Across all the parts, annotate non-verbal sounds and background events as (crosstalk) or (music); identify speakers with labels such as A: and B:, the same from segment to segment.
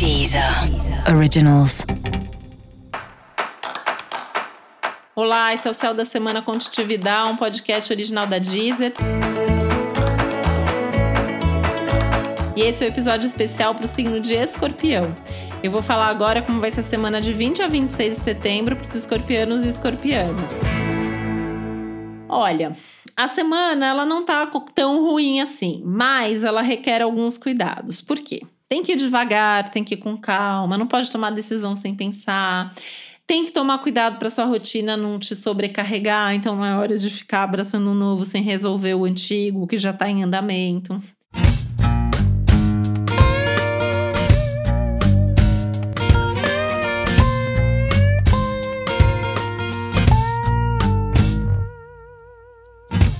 A: Deezer Originals.
B: Olá, esse é o Céu da Semana Contitividade, um podcast original da Deezer. E esse é o um episódio especial para o signo de Escorpião. Eu vou falar agora como vai ser a semana de 20 a 26 de setembro para os escorpianos e escorpianas. Olha, a semana ela não tá tão ruim assim, mas ela requer alguns cuidados. Por quê? Tem que ir devagar, tem que ir com calma, não pode tomar decisão sem pensar. Tem que tomar cuidado para sua rotina não te sobrecarregar, então não é hora de ficar abraçando um novo sem resolver o antigo, que já está em andamento.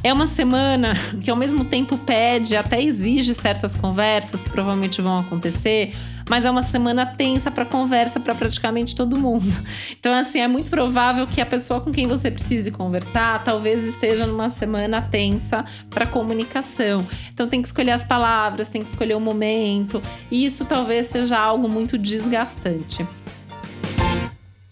B: É uma semana que ao mesmo tempo pede, até exige certas conversas que provavelmente vão acontecer, mas é uma semana tensa para conversa para praticamente todo mundo. (laughs) Então assim, é muito provável que a pessoa com quem você precise conversar talvez esteja numa semana tensa para comunicação. Então tem que escolher as palavras, tem que escolher o momento, e isso talvez seja algo muito desgastante.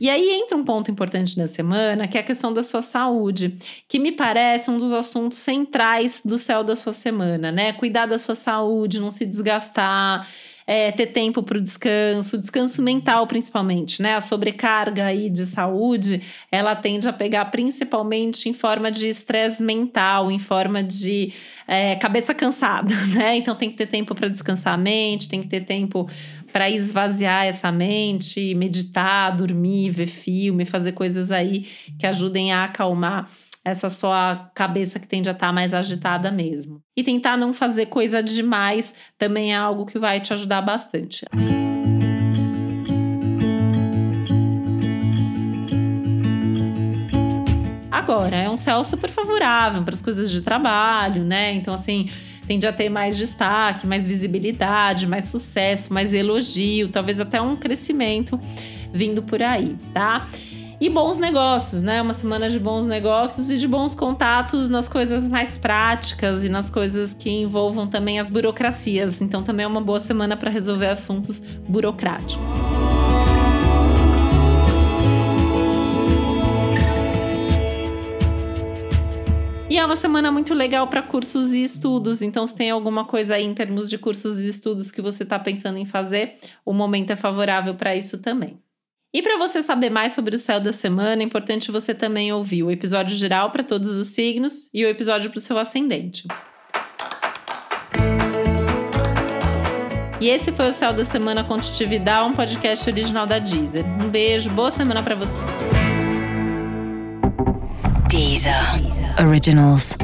B: E aí entra um ponto importante da semana, que é a questão da sua saúde, que me parece um dos assuntos centrais do céu da sua semana, né? Cuidar da sua saúde, não se desgastar, é, ter tempo para o descanso, descanso mental principalmente, né? A sobrecarga aí de saúde, ela tende a pegar principalmente em forma de estresse mental, em forma de é, cabeça cansada, (laughs) né? Então tem que ter tempo para descansar a mente, tem que ter tempo para esvaziar essa mente, meditar, dormir, ver filme, fazer coisas aí que ajudem a acalmar essa sua cabeça que tende a estar tá mais agitada mesmo. E tentar não fazer coisa demais também é algo que vai te ajudar bastante. Agora, é um céu super favorável para as coisas de trabalho, né? Então, assim, tende a ter mais destaque, mais visibilidade, mais sucesso, mais elogio, talvez até um crescimento vindo por aí, tá? E bons negócios, né? Uma semana de bons negócios e de bons contatos nas coisas mais práticas e nas coisas que envolvam também as burocracias. Então, também é uma boa semana para resolver assuntos burocráticos. E uma semana muito legal para cursos e estudos. Então, se tem alguma coisa aí em termos de cursos e estudos que você está pensando em fazer, o momento é favorável para isso também. E para você saber mais sobre o céu da semana, é importante você também ouvir o episódio geral para todos os signos e o episódio para o seu ascendente. E esse foi o Céu da Semana Contitividade, um podcast original da Deezer. Um beijo, boa semana para você.
A: Deezer. Originals.